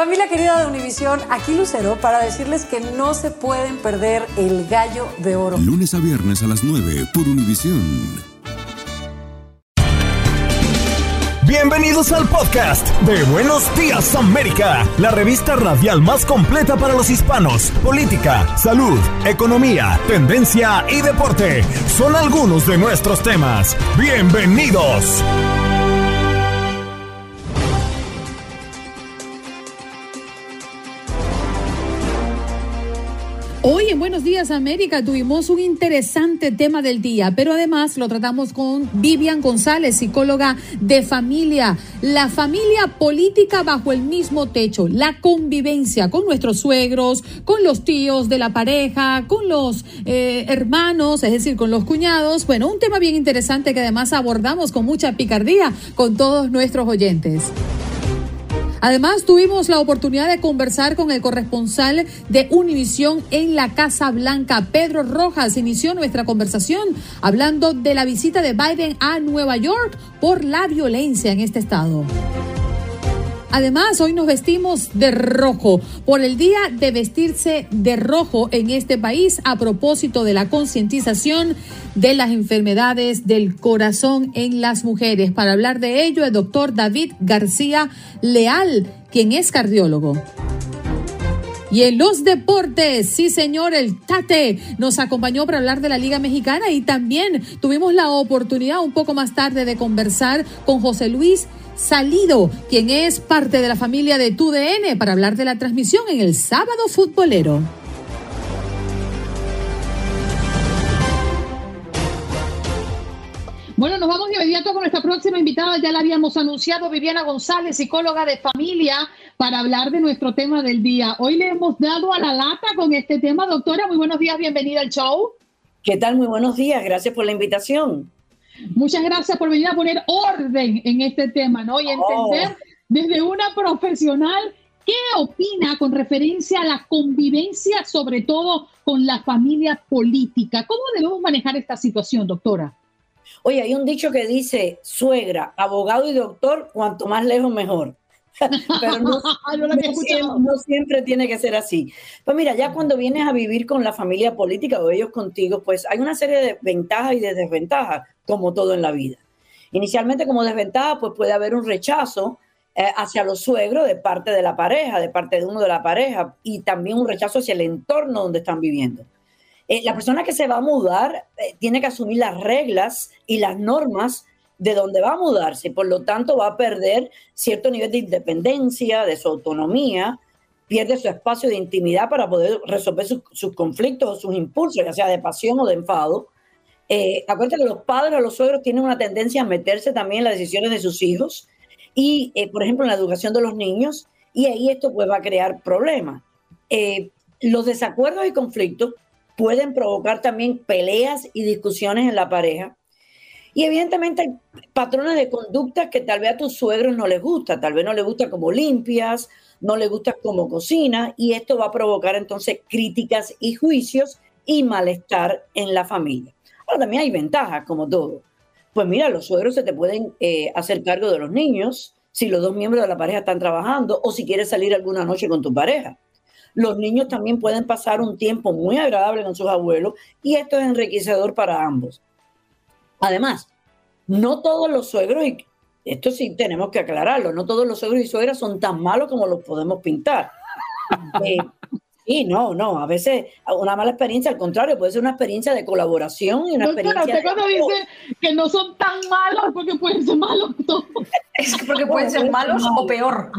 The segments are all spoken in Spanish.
Familia querida de Univisión, aquí Lucero para decirles que no se pueden perder el gallo de oro. Lunes a viernes a las 9 por Univisión. Bienvenidos al podcast de Buenos Días América, la revista radial más completa para los hispanos. Política, salud, economía, tendencia y deporte son algunos de nuestros temas. Bienvenidos. Hoy en Buenos Días América tuvimos un interesante tema del día, pero además lo tratamos con Vivian González, psicóloga de familia. La familia política bajo el mismo techo, la convivencia con nuestros suegros, con los tíos de la pareja, con los eh, hermanos, es decir, con los cuñados. Bueno, un tema bien interesante que además abordamos con mucha picardía con todos nuestros oyentes. Además, tuvimos la oportunidad de conversar con el corresponsal de Univisión en la Casa Blanca, Pedro Rojas. Inició nuestra conversación hablando de la visita de Biden a Nueva York por la violencia en este estado. Además, hoy nos vestimos de rojo por el día de vestirse de rojo en este país a propósito de la concientización de las enfermedades del corazón en las mujeres. Para hablar de ello, el doctor David García Leal, quien es cardiólogo. Y en los deportes, sí señor, el Tate nos acompañó para hablar de la Liga Mexicana y también tuvimos la oportunidad un poco más tarde de conversar con José Luis Salido, quien es parte de la familia de TUDN, para hablar de la transmisión en el sábado futbolero. Bueno, nos vamos de inmediato con nuestra próxima invitada. Ya la habíamos anunciado, Viviana González, psicóloga de familia, para hablar de nuestro tema del día. Hoy le hemos dado a la lata con este tema. Doctora, muy buenos días, bienvenida al show. ¿Qué tal? Muy buenos días, gracias por la invitación. Muchas gracias por venir a poner orden en este tema, ¿no? Y Oh. entender desde una profesional qué opina con referencia a la convivencia, sobre todo con la familia política. ¿Cómo debemos manejar esta situación, doctora? Oye, hay un dicho que dice, suegra, abogado y doctor, cuanto más lejos mejor. Pero no, siempre, no siempre tiene que ser así. Pues mira, ya cuando vienes a vivir con la familia política o ellos contigo, pues hay una serie de ventajas y de desventajas, como todo en la vida. Inicialmente como desventaja, pues puede haber un rechazo eh, hacia los suegros de parte de la pareja, de parte de uno de la pareja, y también un rechazo hacia el entorno donde están viviendo. Eh, la persona que se va a mudar eh, tiene que asumir las reglas y las normas de donde va a mudarse, y por lo tanto va a perder cierto nivel de independencia, de su autonomía, pierde su espacio de intimidad para poder resolver sus, conflictos o sus impulsos, ya sea de pasión o de enfado. Eh, acuérdate que los padres o los suegros tienen una tendencia a meterse también en las decisiones de sus hijos y, eh, por ejemplo, en la educación de los niños, y ahí esto pues va a crear problemas. Eh, los desacuerdos y conflictos pueden provocar también peleas y discusiones en la pareja. Y evidentemente hay patrones de conducta que tal vez a tus suegros no les gusta, tal vez no les gusta como limpias, no les gusta como cocina, y esto va a provocar entonces críticas y juicios y malestar en la familia. Ahora también hay ventajas, como todo. Pues mira, los suegros se te pueden eh, hacer cargo de los niños si los dos miembros de la pareja están trabajando o si quieres salir alguna noche con tu pareja. Los niños también pueden pasar un tiempo muy agradable con sus abuelos y esto es enriquecedor para ambos. Además, no todos los suegros, y esto sí tenemos que aclararlo, no todos los suegros y suegras son tan malos como los podemos pintar. Eh, sí, no, no, a veces una mala experiencia, al contrario, puede ser una experiencia de colaboración y una Doctora, experiencia usted de cuando dice que no son tan malos porque pueden ser malos todos. Es porque pueden ser malos o peor.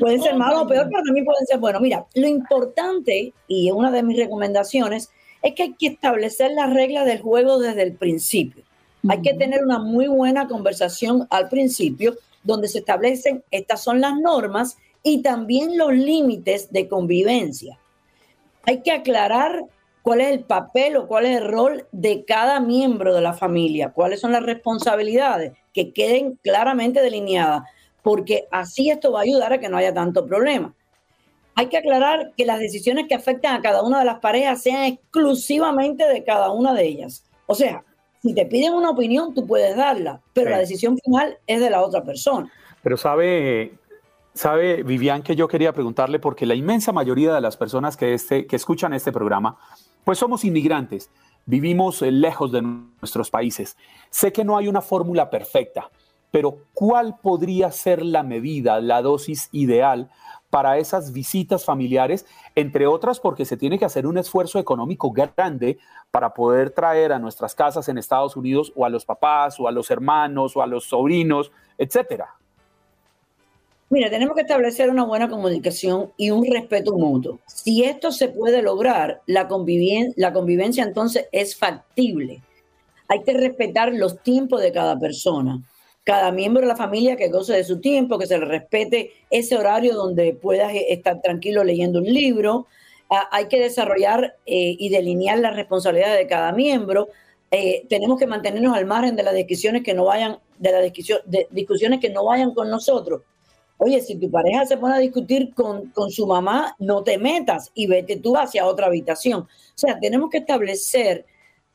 Pueden ser malos o peor, pero también pueden ser buenos. Mira, lo importante, y una de mis recomendaciones, es que hay que establecer las reglas del juego desde el principio. Hay que tener una muy buena conversación al principio, donde se establecen estas son las normas y también los límites de convivencia. Hay que aclarar cuál es el papel o cuál es el rol de cada miembro de la familia, cuáles son las responsabilidades, que queden claramente delineadas, porque así esto va a ayudar a que no haya tanto problema. Hay que aclarar que las decisiones que afectan a cada una de las parejas sean exclusivamente de cada una de ellas. O sea, si te piden una opinión, tú puedes darla, pero Sí. la decisión final es de la otra persona. Pero sabe, Sabe, Vivian, que yo quería preguntarle, porque la inmensa mayoría de las personas que, este, que escuchan este programa, pues somos inmigrantes, vivimos eh, lejos de nuestros países. Sé que no hay una fórmula perfecta, pero ¿cuál podría ser la medida, la dosis ideal para esas visitas familiares? Entre otras, porque se tiene que hacer un esfuerzo económico grande para poder traer a nuestras casas en Estados Unidos o a los papás o a los hermanos o a los sobrinos, etcétera. Mira, tenemos que establecer una buena comunicación y un respeto mutuo. Si esto se puede lograr, la, la convivencia entonces es factible. Hay que respetar los tiempos de cada persona. Cada miembro de la familia que goce de su tiempo, que se le respete ese horario donde puedas estar tranquilo leyendo un libro. Ah, hay que desarrollar eh, y delinear las responsabilidades de cada miembro. Eh, tenemos que mantenernos al margen de las discusiones que no vayan, de las discusiones que no vayan con nosotros Oye, si tu pareja se pone a discutir con, su mamá, no te metas y vete tú hacia otra habitación. O sea, tenemos que establecer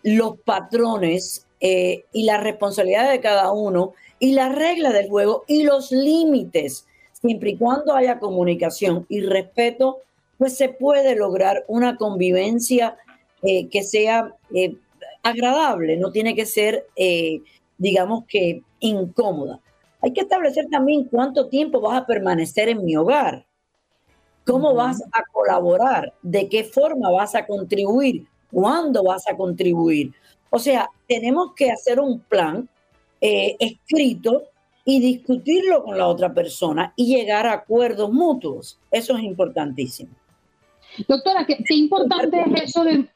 los patrones eh, y la responsabilidad de cada uno y las reglas del juego y los límites. Siempre y cuando haya comunicación y respeto, pues se puede lograr una convivencia eh, que sea eh, agradable, no tiene que ser, digamos que, incómoda. Hay que establecer también cuánto tiempo vas a permanecer en mi hogar, cómo vas a colaborar, de qué forma vas a contribuir, cuándo vas a contribuir. O sea, tenemos que hacer un plan eh, escrito y discutirlo con la otra persona y llegar a acuerdos mutuos. Eso es importantísimo. Doctora, qué, importante es eso de,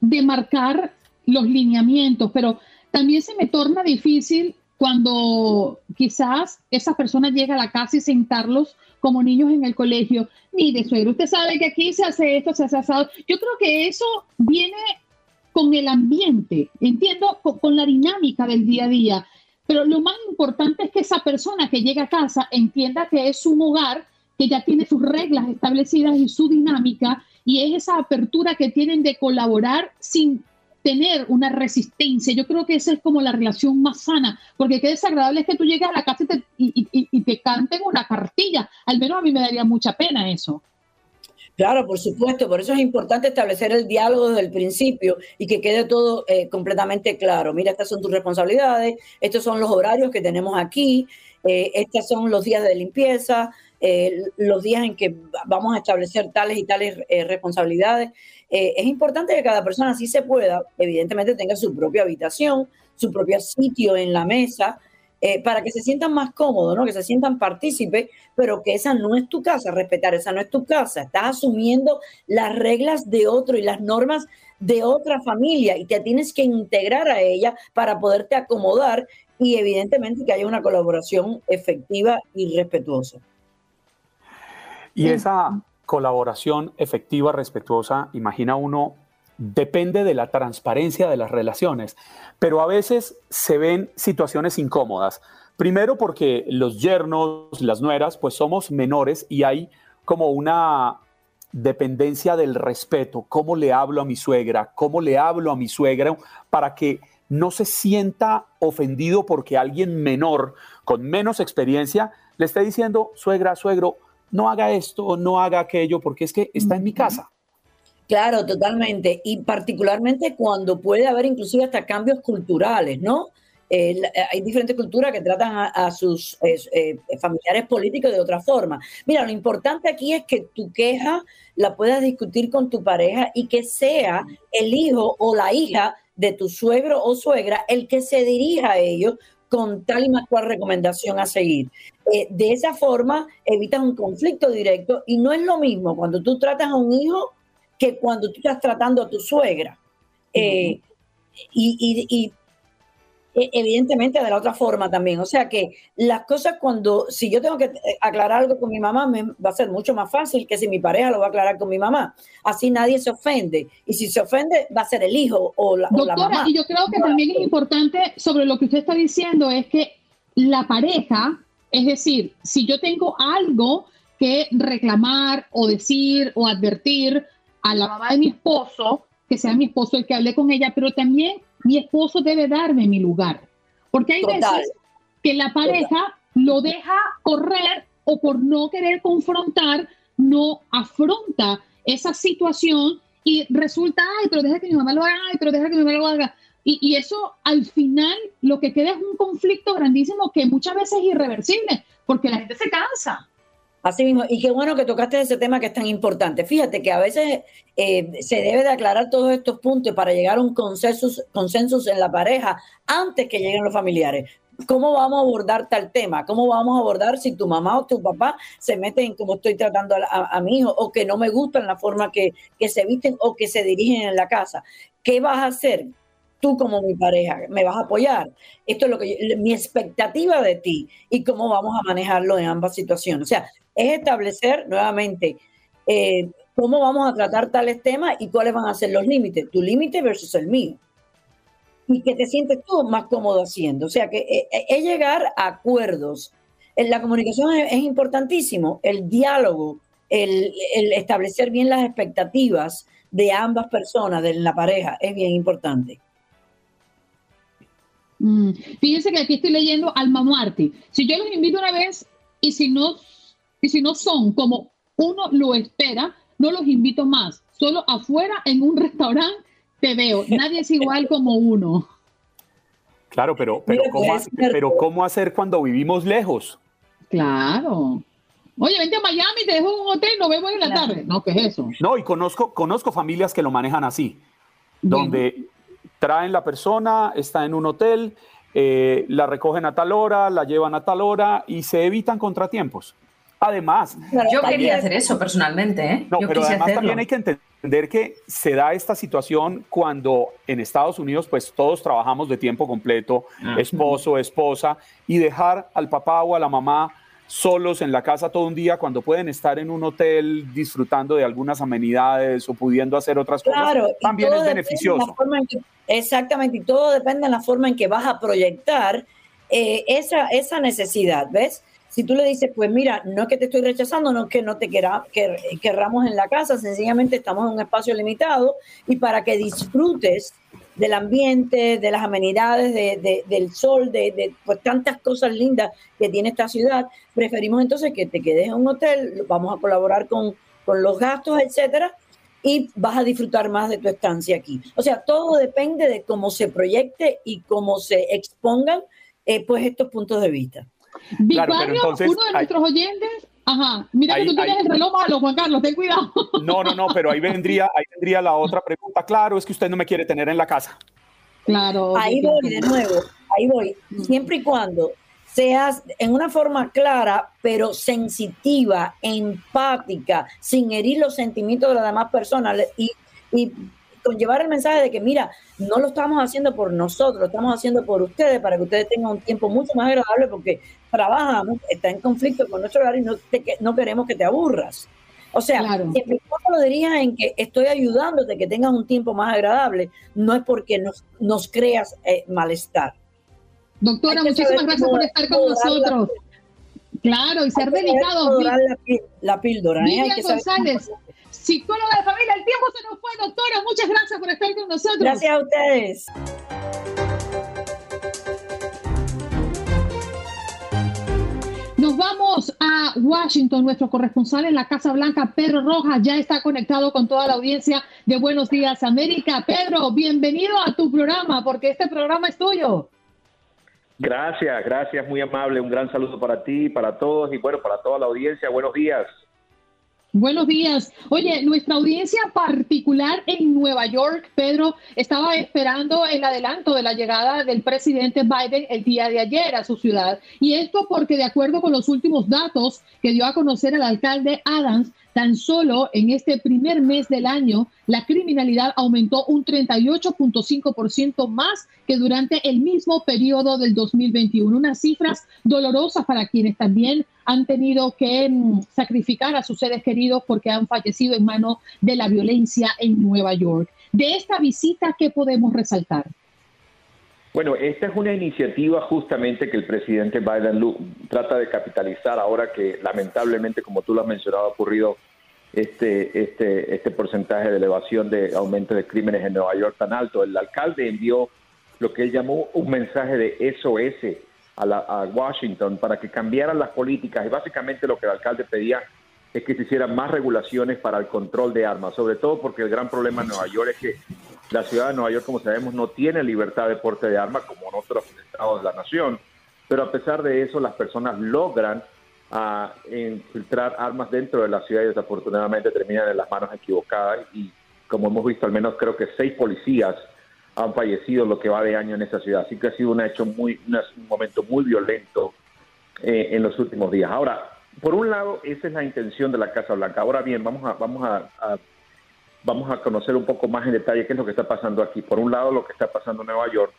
de marcar los lineamientos, pero también se me torna difícil cuando quizás esa persona llega a la casa y sentarlos como niños en el colegio. Mire, suegro, usted sabe que aquí se hace esto, se hace asado. Yo creo que eso viene con el ambiente, entiendo, con, la dinámica del día a día. Pero lo más importante es que esa persona que llega a casa entienda que es un hogar que ya tiene sus reglas establecidas y su dinámica, y es esa apertura que tienen de colaborar sin tener una resistencia. Yo creo que esa es como la relación más sana, porque qué desagradable es que tú llegues a la casa y te, y, te canten una cartilla. Al menos a mí me daría mucha pena eso. Claro, por supuesto, por eso es importante establecer el diálogo desde el principio y que quede todo eh, completamente claro. Mira, estas son tus responsabilidades, estos son los horarios que tenemos aquí, eh, estos son los días de limpieza, eh, los días en que vamos a establecer tales y tales responsabilidades. Eh, es importante que cada persona, si se pueda, evidentemente tenga su propia habitación, su propio sitio en la mesa, eh, para que se sientan más cómodos, ¿no? que se sientan partícipes, pero que esa no es tu casa, respetar esa no es tu casa. Estás asumiendo las reglas de otro y las normas de otra familia y te tienes que integrar a ella para poderte acomodar y evidentemente que haya una colaboración efectiva y respetuosa. Y esa, colaboración efectiva, respetuosa, imagina uno, depende de la transparencia de las relaciones, pero a veces se ven situaciones incómodas. Primero porque los yernos, las nueras, pues somos menores y hay como una dependencia del respeto, cómo le hablo a mi suegra, cómo le hablo a mi suegra, para que no se sienta ofendido porque alguien menor, con menos experiencia, le esté diciendo, suegra, suegro, no haga esto, no haga aquello, porque es que está en mi casa. Claro, totalmente. Y particularmente cuando puede haber inclusive hasta cambios culturales, ¿no? Eh, hay diferentes culturas que tratan a, sus eh, familiares políticos de otra forma. Mira, lo importante aquí es que tu queja la puedas discutir con tu pareja y que sea el hijo o la hija de tu suegro o suegra el que se dirija a ellos con tal y más cual recomendación a seguir. Eh, de esa forma evitas un conflicto directo y no es lo mismo cuando tú tratas a un hijo que cuando tú estás tratando a tu suegra. Eh, y, e, evidentemente de la otra forma también. O sea que las cosas cuando, si yo tengo que eh, aclarar algo con mi mamá, me va a ser mucho más fácil que si mi pareja lo va a aclarar con mi mamá. Así nadie se ofende. Y si se ofende, va a ser el hijo o la, mamá. Y yo creo que también es importante sobre lo que usted está diciendo, es que la pareja, es decir, si yo tengo algo que reclamar o decir o advertir a la mamá de mi esposo, que sea mi esposo el que hable con ella, pero también mi esposo debe darme mi lugar. Porque hay veces que la pareja lo deja correr o por no querer confrontar, no afronta esa situación y resulta, ay, pero deja que mi mamá lo haga, ay, pero deja que mi mamá lo haga. Y, y, eso al final lo que queda es un conflicto grandísimo que muchas veces es irreversible, porque la gente se cansa. Así mismo, y qué bueno que tocaste ese tema que es tan importante. Fíjate que a veces eh, se debe de aclarar todos estos puntos para llegar a un consenso, consenso en la pareja antes que lleguen los familiares. ¿Cómo vamos a abordar tal tema? ¿Cómo vamos a abordar si tu mamá o tu papá se meten en cómo estoy tratando a, a, mi hijo o que no me gustan la forma que, que se visten o que se dirigen en la casa? ¿Qué vas a hacer? Tú como mi pareja, me vas a apoyar. Esto es lo que mi expectativa de ti y cómo vamos a manejarlo en ambas situaciones. O sea, es establecer nuevamente eh, cómo vamos a tratar tales temas y cuáles van a ser los límites, tu límite versus el mío. Y que te sientes tú más cómodo haciendo. O sea, que eh, eh, es, llegar a acuerdos. La comunicación es, importantísimo, el diálogo, el, establecer bien las expectativas de ambas personas, de la pareja, es bien importante. Mm. Fíjense que aquí estoy leyendo Alma Muerte. Si yo los invito una vez y si no, y si no son como uno lo espera, no los invito más. Solo afuera en un restaurante te veo. Nadie es igual como uno. Claro, pero, pero, ¿cómo, pero ¿cómo hacer cuando vivimos lejos? Claro. Oye, vente a Miami, te dejo en un hotel, nos vemos en la tarde. No, ¿qué es eso? No, y conozco, conozco familias que lo manejan así, donde traen la persona, está en un hotel, eh, la recogen a tal hora, la llevan a tal hora y se evitan contratiempos. Además, yo quería hacer eso personalmente. ¿eh? No, pero además también hay que entender que se da esta situación cuando en Estados Unidos, pues todos trabajamos de tiempo completo, esposo, esposa, y dejar al papá o a la mamá solos en la casa todo un día cuando pueden estar en un hotel disfrutando de algunas amenidades o pudiendo hacer otras cosas, también es beneficioso. exactamente, y todo depende de la forma en que vas a proyectar eh, esa, esa necesidad, ¿ves? Si tú le dices, pues mira, no es que te estoy rechazando, no es que no te quera, que, querramos en la casa, sencillamente estamos en un espacio limitado y para que disfrutes del ambiente, de las amenidades, de, del sol, de, pues, tantas cosas lindas que tiene esta ciudad, preferimos entonces que te quedes en un hotel, vamos a colaborar con, con los gastos, etcétera, y vas a disfrutar más de tu estancia aquí. O sea, todo depende de cómo se proyecte y cómo se expongan eh, pues estos puntos de vista. Claro, entonces, uno de nuestros oyentes Ajá, mira que tú tienes el reloj malo, Juan Carlos, ten cuidado. No, no, no, pero ahí vendría, ahí vendría la otra pregunta. Claro, es que usted no me quiere tener en la casa. Claro. Ahí voy de nuevo, ahí voy. Siempre y cuando seas en una forma clara, pero sensitiva, empática, sin herir los sentimientos de las demás personas y, y conllevar el mensaje de que, mira, no lo estamos haciendo por nosotros, lo estamos haciendo por ustedes, para que ustedes tengan un tiempo mucho más agradable, porque trabajamos, está en conflicto con nuestro hogar y no, no queremos que te aburras. O sea, claro. si lo diría en que estoy ayudándote que tengas un tiempo más agradable, no es porque nos, nos creas eh, malestar. Doctora, muchísimas gracias por estar con nosotros. Claro, y ser delicado. La, la, píldora. ¿eh? González, psicóloga de familia. El tiempo se nos fue, doctora. Muchas gracias por estar con nosotros. Gracias a ustedes. Nos vamos a Washington. Nuestro corresponsal en la Casa Blanca, Pedro Rojas, ya está conectado con toda la audiencia de Buenos Días América. Pedro, bienvenido a tu programa, porque este programa es tuyo. Gracias, gracias, muy amable. Un gran saludo para ti, para todos y bueno, para toda la audiencia. Buenos días. Buenos días. Oye, nuestra audiencia particular en Nueva York, Pedro, estaba esperando el adelanto de la llegada del presidente Biden el día de ayer a su ciudad. Y esto porque de acuerdo con los últimos datos que dio a conocer el alcalde Adams, Tan solo en este primer mes del año, la criminalidad aumentó un 38.5% más que durante el mismo periodo del 2021. Unas cifras dolorosas para quienes también han tenido que mm, sacrificar a sus seres queridos porque han fallecido en manos de la violencia en Nueva York. De esta visita, ¿qué podemos resaltar? Bueno, esta es una iniciativa justamente que el presidente Biden trata de capitalizar ahora que lamentablemente, como tú lo has mencionado, ha ocurrido este, este, este porcentaje de elevación de aumento de crímenes en Nueva York tan alto. El alcalde envió lo que él llamó un mensaje de SOS a, Washington para que cambiaran las políticas y básicamente lo que el alcalde pedía es que se hicieran más regulaciones para el control de armas, sobre todo porque el gran problema en Nueva York es que la ciudad de Nueva York, como sabemos, no tiene libertad de porte de armas como en otros estados de la nación, pero a pesar de eso las personas logran a infiltrar armas dentro de la ciudad y desafortunadamente terminan en las manos equivocadas y como hemos visto al menos creo que seis policías han fallecido lo que va de año en esa ciudad. Así que ha sido un hecho muy, un momento muy violento eh, en los últimos días. Ahora, por un lado, esa es la intención de la Casa Blanca. Ahora bien, vamos a, vamos a, vamos a conocer un poco más en detalle qué es lo que está pasando aquí. Por un lado, lo que está pasando en Nueva York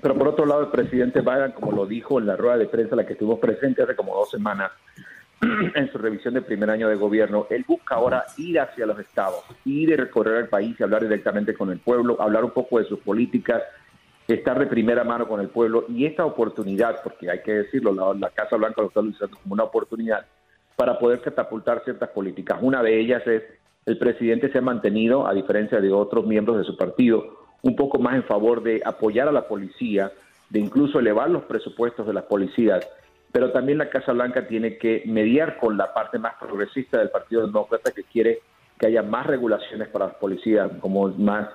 pero por otro lado, el presidente Biden, como lo dijo en la rueda de prensa, la que estuvimos presente hace como dos semanas, en su revisión del primer año de gobierno, él busca ahora ir hacia los estados, ir y recorrer el país y hablar directamente con el pueblo, hablar un poco de sus políticas, estar de primera mano con el pueblo y esta oportunidad, porque hay que decirlo, la, Casa Blanca lo está utilizando como una oportunidad para poder catapultar ciertas políticas. Una de ellas es el presidente se ha mantenido, a diferencia de otros miembros de su partido, un poco más en favor de apoyar a la policía, de incluso elevar los presupuestos de las policías, pero también la Casa Blanca tiene que mediar con la parte más progresista del Partido Demócrata que quiere que haya más regulaciones para las policías, como más,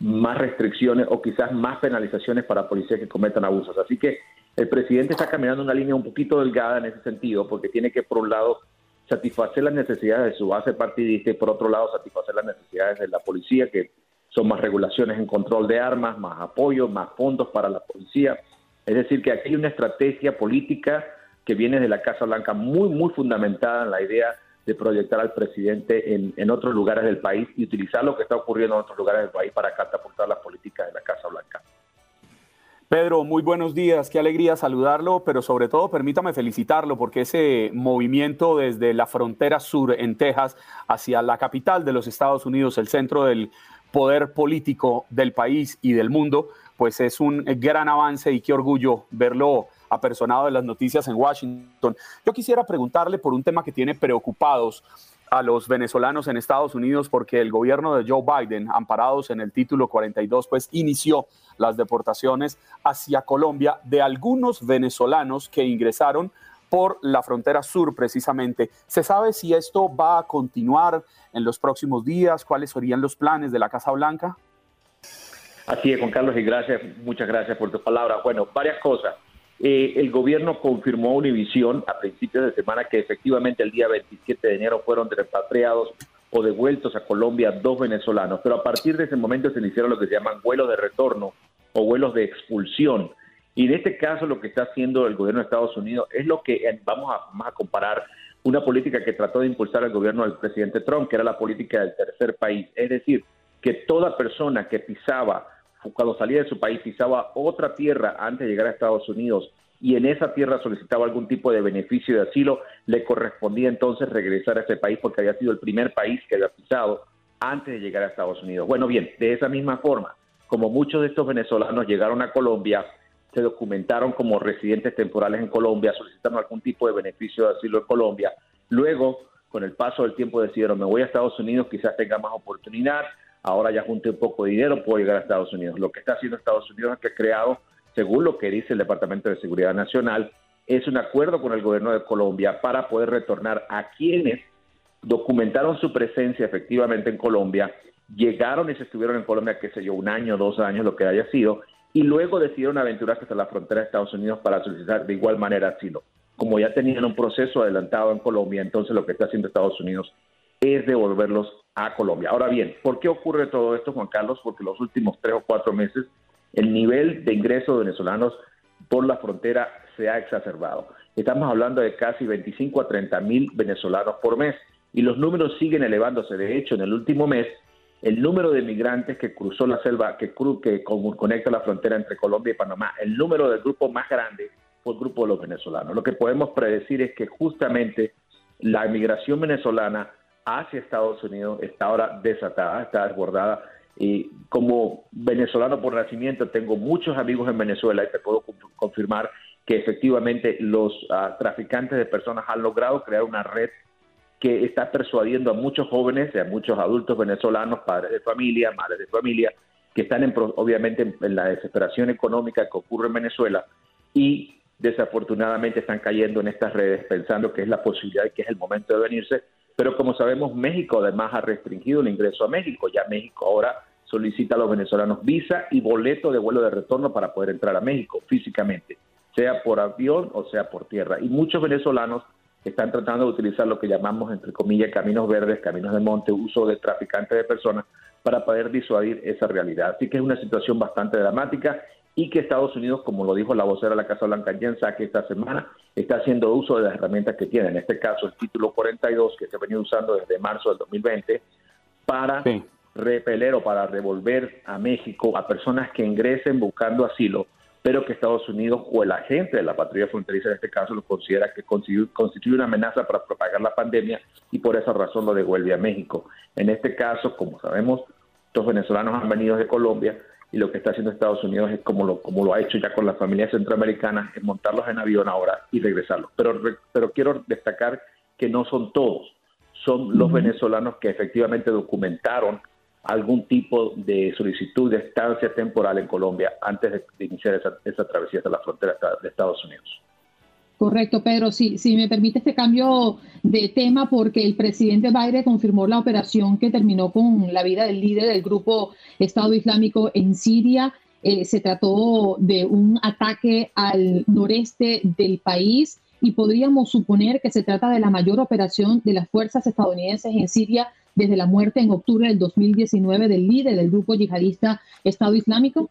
más restricciones o quizás más penalizaciones para policías que cometan abusos. Así que el presidente está caminando una línea un poquito delgada en ese sentido, porque tiene que, por un lado, satisfacer las necesidades de su base partidista y, por otro lado, satisfacer las necesidades de la policía, que son más regulaciones en control de armas, más apoyo, más fondos para la policía. Es decir, que aquí hay una estrategia política que viene de la Casa Blanca muy, muy fundamentada en la idea de proyectar al presidente en, en otros lugares del país y utilizar lo que está ocurriendo en otros lugares del país para catapultar las políticas de la Casa Blanca. Pedro, muy buenos días, qué alegría saludarlo, pero sobre todo permítame felicitarlo porque ese movimiento desde la frontera sur en Texas hacia la capital de los Estados Unidos, el centro del poder político del país y del mundo, pues es un gran avance y qué orgullo verlo apersonado de las noticias en Washington. Yo quisiera preguntarle por un tema que tiene preocupados a los venezolanos en Estados Unidos porque el gobierno de Joe Biden, amparados en el título 42, pues inició las deportaciones hacia Colombia de algunos venezolanos que ingresaron por la frontera sur precisamente. ¿Se sabe si esto va a continuar en los próximos días? ¿Cuáles serían los planes de la Casa Blanca? Así es, Juan Carlos, y gracias, muchas gracias por tus palabras. Bueno, varias cosas. Eh, el gobierno confirmó a Univisión a principios de semana que efectivamente el día 27 de enero fueron repatriados o devueltos a Colombia dos venezolanos, pero a partir de ese momento se iniciaron lo que se llaman vuelos de retorno o vuelos de expulsión. Y en este caso lo que está haciendo el gobierno de Estados Unidos es lo que eh, vamos a, a comparar una política que trató de impulsar el gobierno del presidente Trump, que era la política del tercer país. Es decir, que toda persona que pisaba, cuando salía de su país, pisaba otra tierra antes de llegar a Estados Unidos y en esa tierra solicitaba algún tipo de beneficio de asilo, le correspondía entonces regresar a ese país porque había sido el primer país que había pisado antes de llegar a Estados Unidos. Bueno, bien, de esa misma forma, como muchos de estos venezolanos llegaron a Colombia, se documentaron como residentes temporales en Colombia, solicitaron algún tipo de beneficio de asilo en Colombia. Luego, con el paso del tiempo, decidieron, me voy a Estados Unidos, quizás tenga más oportunidad, ahora ya junté un poco de dinero, puedo llegar a Estados Unidos. Lo que está haciendo Estados Unidos es que ha creado, según lo que dice el Departamento de Seguridad Nacional, es un acuerdo con el gobierno de Colombia para poder retornar a quienes documentaron su presencia efectivamente en Colombia, llegaron y se estuvieron en Colombia, qué sé yo, un año, dos años, lo que haya sido, y luego decidieron aventurarse hasta la frontera de Estados Unidos para solicitar de igual manera asilo. Como ya tenían un proceso adelantado en Colombia, entonces lo que está haciendo Estados Unidos es devolverlos a Colombia. Ahora bien, ¿por qué ocurre todo esto, Juan Carlos? Porque los últimos tres o cuatro meses el nivel de ingreso de venezolanos por la frontera se ha exacerbado. Estamos hablando de casi 25 a 30 mil venezolanos por mes y los números siguen elevándose. De hecho, en el último mes el número de migrantes que cruzó la selva, que, que conecta la frontera entre Colombia y Panamá, el número del grupo más grande fue el grupo de los venezolanos. Lo que podemos predecir es que justamente la migración venezolana hacia Estados Unidos está ahora desatada, está desbordada. Y como venezolano por nacimiento tengo muchos amigos en Venezuela y te puedo confirmar que efectivamente los ah, traficantes de personas han logrado crear una red que está persuadiendo a muchos jóvenes, a muchos adultos venezolanos, padres de familia, madres de familia, que están en, obviamente en, la desesperación económica que ocurre en Venezuela y desafortunadamente están cayendo en estas redes pensando que es la posibilidad y que es el momento de venirse. Pero como sabemos, México además ha restringido el ingreso a México. Ya México ahora solicita a los venezolanos visa y boleto de vuelo de retorno para poder entrar a México físicamente, sea por avión o sea por tierra. Y muchos venezolanos están tratando de utilizar lo que llamamos, entre comillas, caminos verdes, caminos de monte, uso de traficantes de personas para poder disuadir esa realidad. Así que es una situación bastante dramática y que Estados Unidos, como lo dijo la vocera de la Casa Blanca, Jen Psaki, esta semana, está haciendo uso de las herramientas que tiene. En este caso, el título 42, que se ha venido usando desde marzo del 2020, para repeler o para devolver a México a personas que ingresen buscando asilo, pero que Estados Unidos o el agente de la patrulla fronteriza en este caso lo considera que constituye una amenaza para propagar la pandemia y por esa razón lo devuelve a México. En este caso, como sabemos, los venezolanos han venido de Colombia y lo que está haciendo Estados Unidos es como lo, como lo ha hecho ya con las familias centroamericanas, es montarlos en avión ahora y regresarlos. Pero, pero quiero destacar que no son todos, son los venezolanos que efectivamente documentaron algún tipo de solicitud de estancia temporal en Colombia antes de, iniciar esa, esa travesía de la frontera de Estados Unidos. Correcto, Pedro. Sí, si me permite este cambio de tema, porque el presidente Biden confirmó la operación que terminó con la vida del líder del grupo Estado Islámico en Siria. Eh, se trató de un ataque al noreste del país y podríamos suponer que se trata de la mayor operación de las fuerzas estadounidenses en Siria desde la muerte en octubre del 2019 del líder del grupo yihadista Estado Islámico.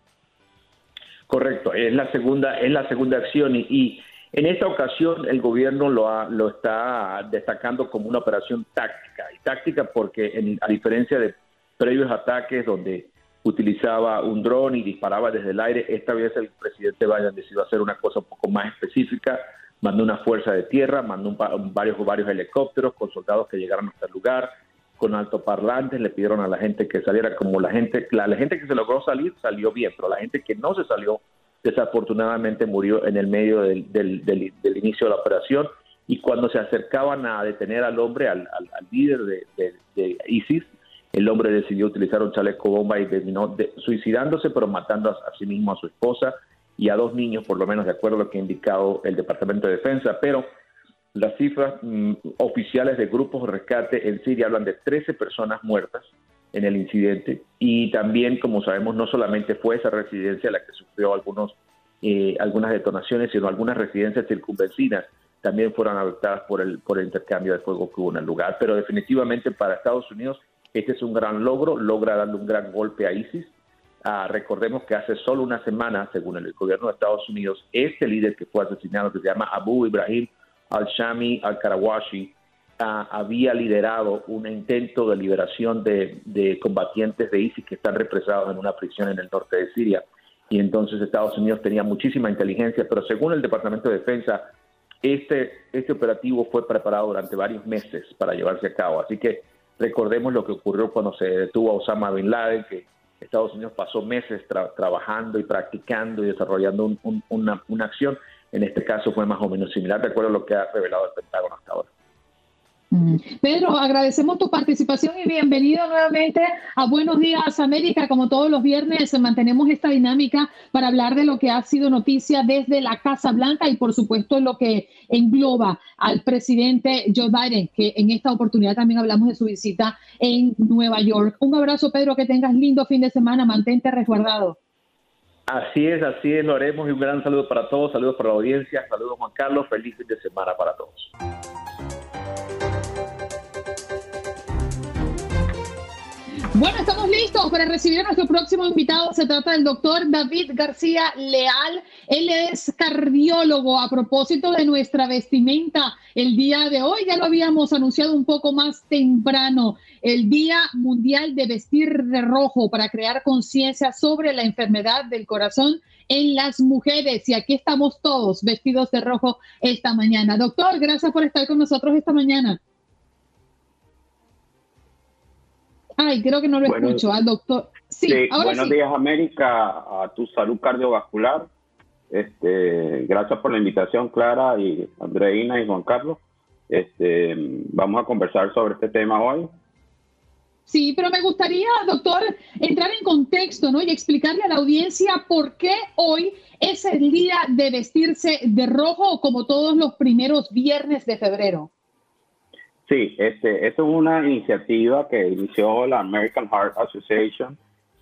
Correcto, es la segunda, es la segunda acción y en esta ocasión el gobierno lo, lo está destacando como una operación táctica, y táctica porque a diferencia de previos ataques donde utilizaba un dron y disparaba desde el aire, esta vez el presidente Biden decidió hacer una cosa un poco más específica, mandó una fuerza de tierra, mandó varios, varios helicópteros con soldados que llegaron hasta el lugar, con altoparlantes, le pidieron a la gente que saliera como la gente, la gente que se logró salir salió bien, pero la gente que no se salió desafortunadamente murió en el medio del, del, inicio de la operación y cuando se acercaban a detener al hombre, al, líder de, ISIS, el hombre decidió utilizar un chaleco bomba y terminó suicidándose, pero matando a, sí mismo a su esposa y a dos niños, por lo menos de acuerdo a lo que ha indicado el Departamento de Defensa. Pero las cifras mm, oficiales de grupos de rescate en Siria hablan de 13 personas muertas en el incidente y también, como sabemos, no solamente fue esa residencia la que sufrió algunos, eh, algunas detonaciones, sino algunas residencias circunvecinas también fueron afectadas por el, por el intercambio de fuego que hubo en el lugar. Pero definitivamente para Estados Unidos este es un gran logro, logra darle un gran golpe a ISIS. Ah, recordemos que hace solo una semana, según el gobierno de Estados Unidos, este líder que fue asesinado, que se llama Abu Ibrahim al-Shami al-Karawashi, había liderado un intento de liberación de, combatientes de ISIS que están represados en una prisión en el norte de Siria. Y entonces Estados Unidos tenía muchísima inteligencia, pero según el Departamento de Defensa, este, este operativo fue preparado durante varios meses para llevarse a cabo. Así que recordemos lo que ocurrió cuando se detuvo a Osama Bin Laden, que Estados Unidos pasó meses trabajando y practicando y desarrollando una, una acción. En este caso fue más o menos similar, de acuerdo a lo que ha revelado el Pentágono hasta ahora. Pedro, agradecemos tu participación y bienvenido nuevamente a Buenos Días América. Como todos los viernes, mantenemos esta dinámica para hablar de lo que ha sido noticia desde la Casa Blanca y, por supuesto, lo que engloba al presidente Joe Biden, que en esta oportunidad también hablamos de su visita en Nueva York. Un abrazo, Pedro, que tengas lindo fin de semana, mantente resguardado. Así es, así es, lo haremos y un gran saludo para todos, saludos para la audiencia, saludos Juan Carlos, feliz fin de semana para todos. Bueno, estamos listos para recibir a nuestro próximo invitado. Se trata del doctor David García Leal. Él es cardiólogo. A propósito de nuestra vestimenta, el día de hoy ya lo habíamos anunciado un poco más temprano, el Día Mundial de Vestir de Rojo para crear conciencia sobre la enfermedad del corazón en las mujeres. Y aquí estamos todos vestidos de rojo esta mañana. Doctor, gracias por estar con nosotros esta mañana. Ay, creo que no lo escucho al doctor. Sí, buenos días, América, a tu salud cardiovascular. Este, gracias por la invitación, Clara y Andreina y Juan Carlos. Este, vamos a conversar sobre este tema hoy. Sí, pero me gustaría, doctor, entrar en contexto, ¿no? Y explicarle a la audiencia por qué hoy es el día de vestirse de rojo como todos los primeros viernes de febrero. Sí, este, esto es una iniciativa que inició la American Heart Association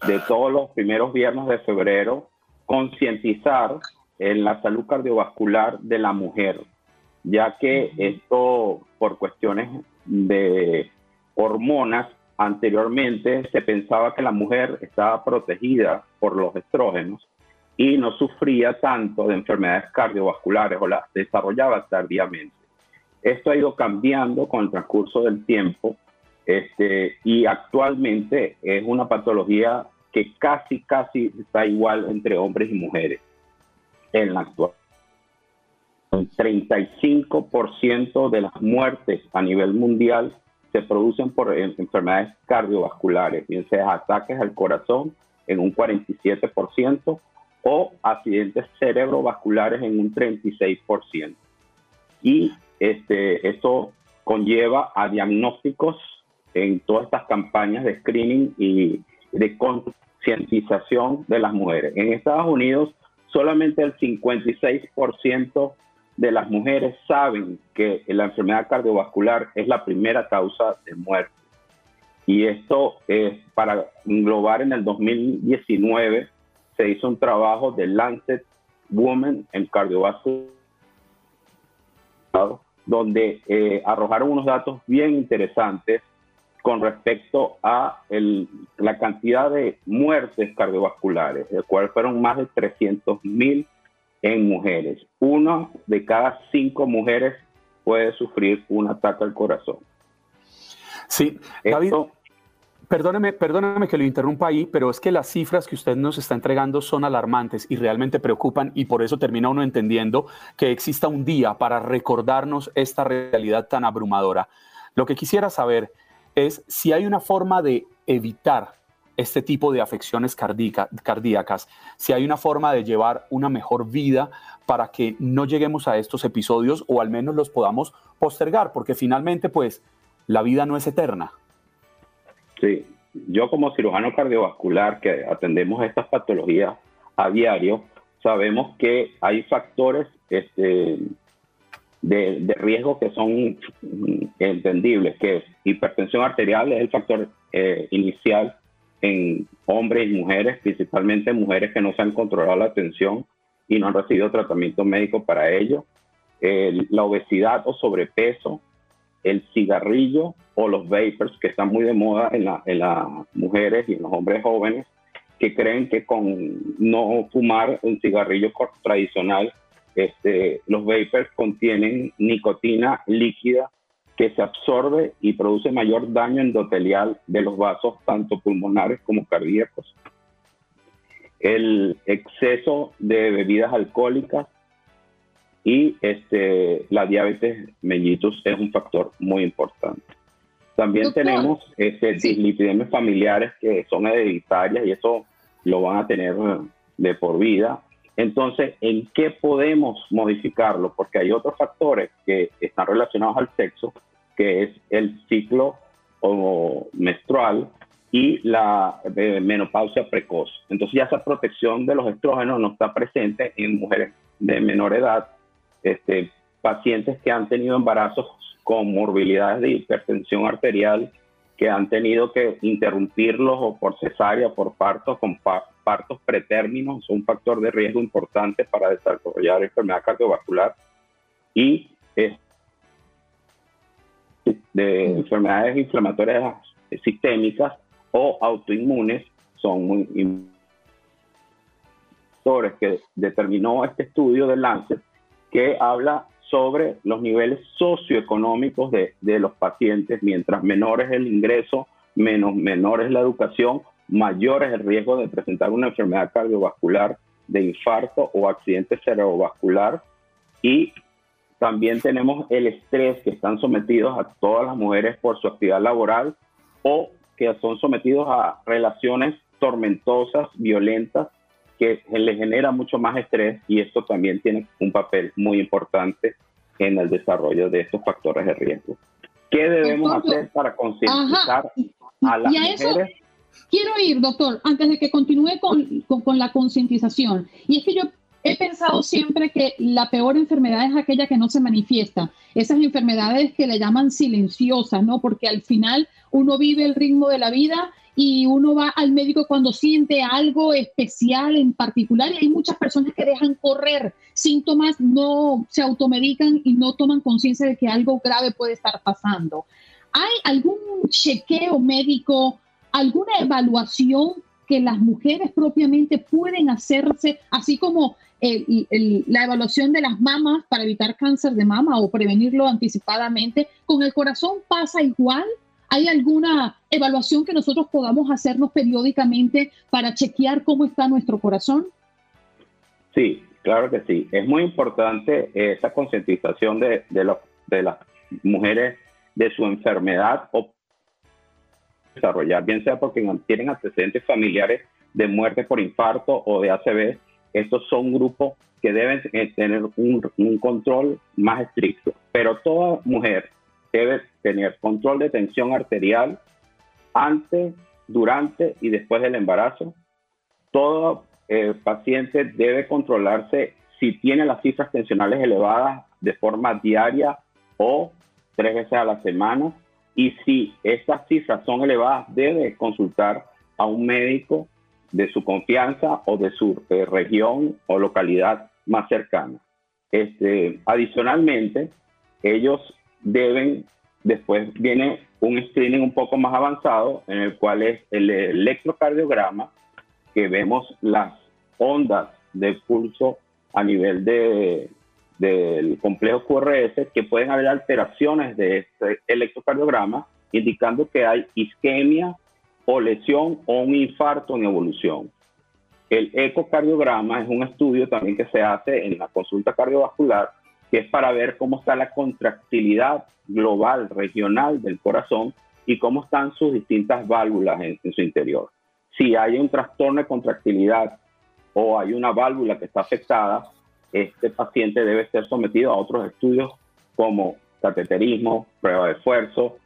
de todos los primeros viernes de febrero, concientizar en la salud cardiovascular de la mujer, ya que esto por cuestiones de hormonas, anteriormente se pensaba que la mujer estaba protegida por los estrógenos y no sufría tanto de enfermedades cardiovasculares o las desarrollaba tardíamente. Esto ha ido cambiando con el transcurso del tiempo este, y actualmente es una patología que casi, casi está igual entre hombres y mujeres en la actual. El 35% de las muertes a nivel mundial se producen por enfermedades cardiovasculares, bien sea ataques al corazón en un 47% o accidentes cerebrovasculares en un 36%. Y este, esto conlleva a diagnósticos en todas estas campañas de screening y de concientización de las mujeres. En Estados Unidos, solamente el 56% de las mujeres saben que la enfermedad cardiovascular es la primera causa de muerte. Y esto es para englobar en el 2019 se hizo un trabajo de Lancet Women en Cardiovascular donde eh, arrojaron unos datos bien interesantes con respecto a la cantidad de muertes cardiovasculares, el cual fueron más de 300 mil en mujeres. Una de cada cinco mujeres puede sufrir un ataque al corazón. Sí, David, perdóneme, perdóneme que lo interrumpa ahí, pero es que las cifras que usted nos está entregando son alarmantes y realmente preocupan y por eso termina uno entendiendo que exista un día para recordarnos esta realidad tan abrumadora. Lo que quisiera saber es si hay una forma de evitar este tipo de afecciones cardíacas, si hay una forma de llevar una mejor vida para que no lleguemos a estos episodios o al menos los podamos postergar, porque finalmente pues la vida no es eterna. Sí, yo como cirujano cardiovascular que atendemos estas patologías a diario, sabemos que hay factores este, de, riesgo que son entendibles, que hipertensión arterial es el factor eh, inicial en hombres y mujeres, principalmente mujeres que no se han controlado la tensión y no han recibido tratamiento médico para ello. la obesidad o sobrepeso, el cigarrillo o los vapors, que están muy de moda en, las mujeres y en los hombres jóvenes, que creen que con no fumar un cigarrillo tradicional, este, los vapors contienen nicotina líquida que se absorbe y produce mayor daño endotelial de los vasos, tanto pulmonares como cardíacos. El exceso de bebidas alcohólicas y este, la diabetes mellitus es un factor muy importante. También tenemos este, dislipidemias familiares que son hereditarias y eso lo van a tener de por vida. Entonces, ¿en qué podemos modificarlo? Porque hay otros factores que están relacionados al sexo, que es el ciclo menstrual y la eh, menopausia precoz. Entonces ya esa protección de los estrógenos no está presente en mujeres de menor edad, este, pacientes que han tenido embarazos con morbilidades de hipertensión arterial, que han tenido que interrumpirlos o por cesárea, por partos, con partos pretérminos, un factor de riesgo importante para desarrollar enfermedad cardiovascular y de enfermedades inflamatorias sistémicas o autoinmunes son muy que determinó este estudio de Lancet que habla sobre los niveles socioeconómicos de, de los pacientes. Mientras menor es el ingreso, menos menor es la educación, mayor es el riesgo de presentar una enfermedad cardiovascular, de infarto o accidente cerebrovascular y también tenemos el estrés que están sometidos a todas las mujeres por su actividad laboral o que son sometidos a relaciones tormentosas, violentas, que les genera mucho más estrés y esto también tiene un papel muy importante en el desarrollo de estos factores de riesgo. ¿Qué debemos hacer para concientizar a las y a eso mujeres. quiero ir, doctor, antes de que continúe con, con- con la concientización. Y es que yo he pensado siempre que la peor enfermedad es aquella que no se manifiesta. Esas enfermedades que le llaman silenciosas, ¿no? Porque al final uno vive el ritmo de la vida y uno va al médico cuando siente algo especial en particular y hay muchas personas que dejan correr síntomas, no se automedican y no toman conciencia de que algo grave puede estar pasando. ¿Hay algún chequeo médico, alguna evaluación que las mujeres propiamente pueden hacerse, así como el- la evaluación de las mamas para evitar cáncer de mama o prevenirlo anticipadamente? ¿Con el corazón pasa igual? ¿Hay alguna evaluación que nosotros podamos hacernos periódicamente para chequear cómo está nuestro corazón? Sí, claro que sí. Es muy importante esa concientización de, de, de las mujeres de su enfermedad o desarrollar, bien sea porque tienen antecedentes familiares de muerte por infarto o de ACV. Estos son grupos que deben eh, tener un, un control más estricto. Pero toda mujer debe tener control de tensión arterial antes, durante y después del embarazo. Todo eh, paciente debe controlarse si tiene las cifras tensionales elevadas de forma diaria o tres veces a la semana. Y si estas cifras son elevadas, debe consultar a un médico de su confianza o de su eh, región o localidad más cercana. Este, adicionalmente, ellos deben, después viene un screening un poco más avanzado, en el cual es el electrocardiograma, que vemos las ondas de pulso a nivel de, del complejo QRS, que pueden haber alteraciones de este electrocardiograma, indicando que hay isquemia o lesión o un infarto en evolución. El ecocardiograma es un estudio también que se hace en la consulta cardiovascular, que es para ver cómo está la contractilidad global, regional del corazón y cómo están sus distintas válvulas en, su interior. Si hay un trastorno de contractilidad o hay una válvula que está afectada, este paciente debe ser sometido a otros estudios como cateterismo, prueba de esfuerzo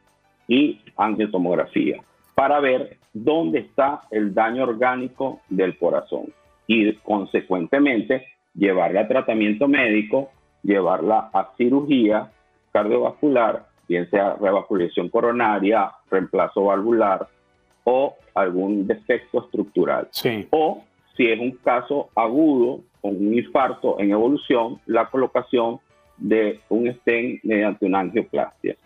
y angiotomografía para ver dónde está el daño orgánico del corazón y consecuentemente llevarla a tratamiento médico, llevarla a cirugía cardiovascular, bien sea revascularización coronaria, reemplazo valvular o algún defecto estructural. Sí. O si es un caso agudo con un infarto en evolución, la colocación de un stent mediante una angioplastia.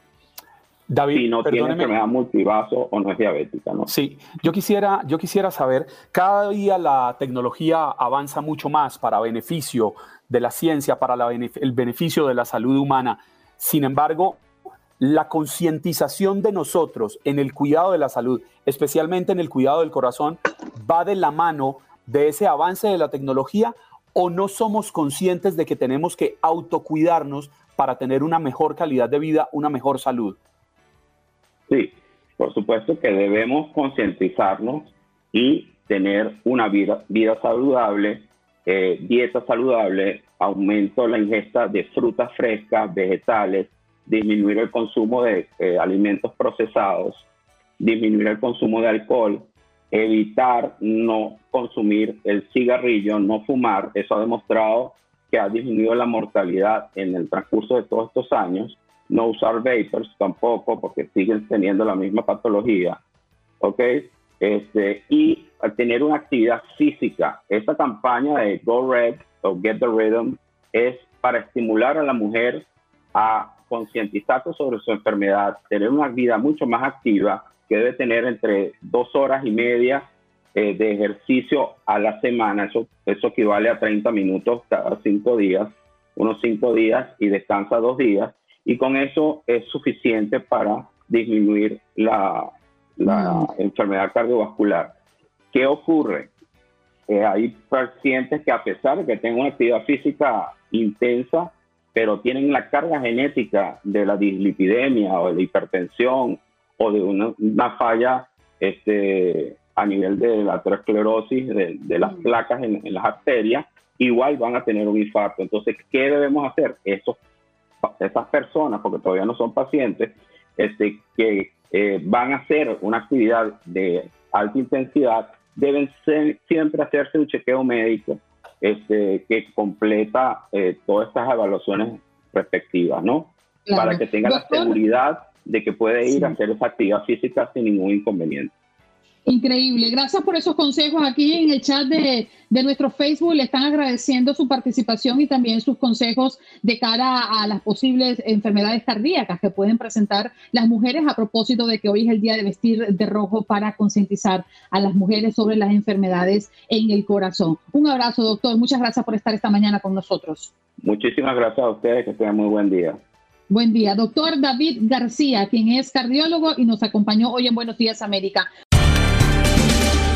David, si no tiene enfermedad multivaso o no es diabética, ¿no? Sí, yo quisiera, yo quisiera saber, cada día la tecnología avanza mucho más para beneficio de la ciencia, para la el beneficio de la salud humana. Sin embargo, la concientización de nosotros en el cuidado de la salud, especialmente en el cuidado del corazón, va de la mano de ese avance de la tecnología o no somos conscientes de que tenemos que autocuidarnos para tener una mejor calidad de vida, una mejor salud. Sí, por supuesto que debemos concientizarnos y tener una vida, vida saludable, eh, dieta saludable, aumento la ingesta de frutas frescas, vegetales, disminuir el consumo de eh, alimentos procesados, disminuir el consumo de alcohol, evitar no consumir el cigarrillo, no fumar. Eso ha demostrado que ha disminuido la mortalidad en el transcurso de todos estos años. No usar vapors tampoco, porque siguen teniendo la misma patología. ¿Ok? Este, y tener una actividad física. Esta campaña de Go Red o Get the Rhythm es para estimular a la mujer a concientizarse sobre su enfermedad, tener una vida mucho más activa, que debe tener entre dos horas y media eh, de ejercicio a la semana. Eso, eso equivale a 30 minutos cada cinco días, unos cinco días y descansa dos días. Y con eso es suficiente para disminuir la, la enfermedad cardiovascular. ¿Qué ocurre? Eh, hay pacientes que a pesar de que tengan una actividad física intensa, pero tienen la carga genética de la dislipidemia o de la hipertensión o de una, una falla este, a nivel de la aterosclerosis, de, de las placas en, en, las arterias, igual van a tener un infarto. Entonces, ¿qué debemos hacer? Esos, esas personas, porque todavía no son pacientes, este, que eh, van a hacer una actividad de alta intensidad, deben siempre hacerse un chequeo médico este, que completa eh, todas estas evaluaciones respectivas, ¿no? Para que tenga la seguridad de que puede ir a hacer esa actividad física sin ningún inconveniente. Increíble. Gracias por esos consejos. Aquí en el chat de, nuestro Facebook le están agradeciendo su participación y también sus consejos de cara a las posibles enfermedades cardíacas que pueden presentar las mujeres a propósito de que hoy es el día de vestir de rojo para concientizar a las mujeres sobre las enfermedades en el corazón. Un abrazo, doctor. Muchas gracias por estar esta mañana con nosotros. Muchísimas gracias a ustedes. Que tengan muy buen día. Buen día, doctor David García, quien es cardiólogo y nos acompañó hoy en Buenos Días América.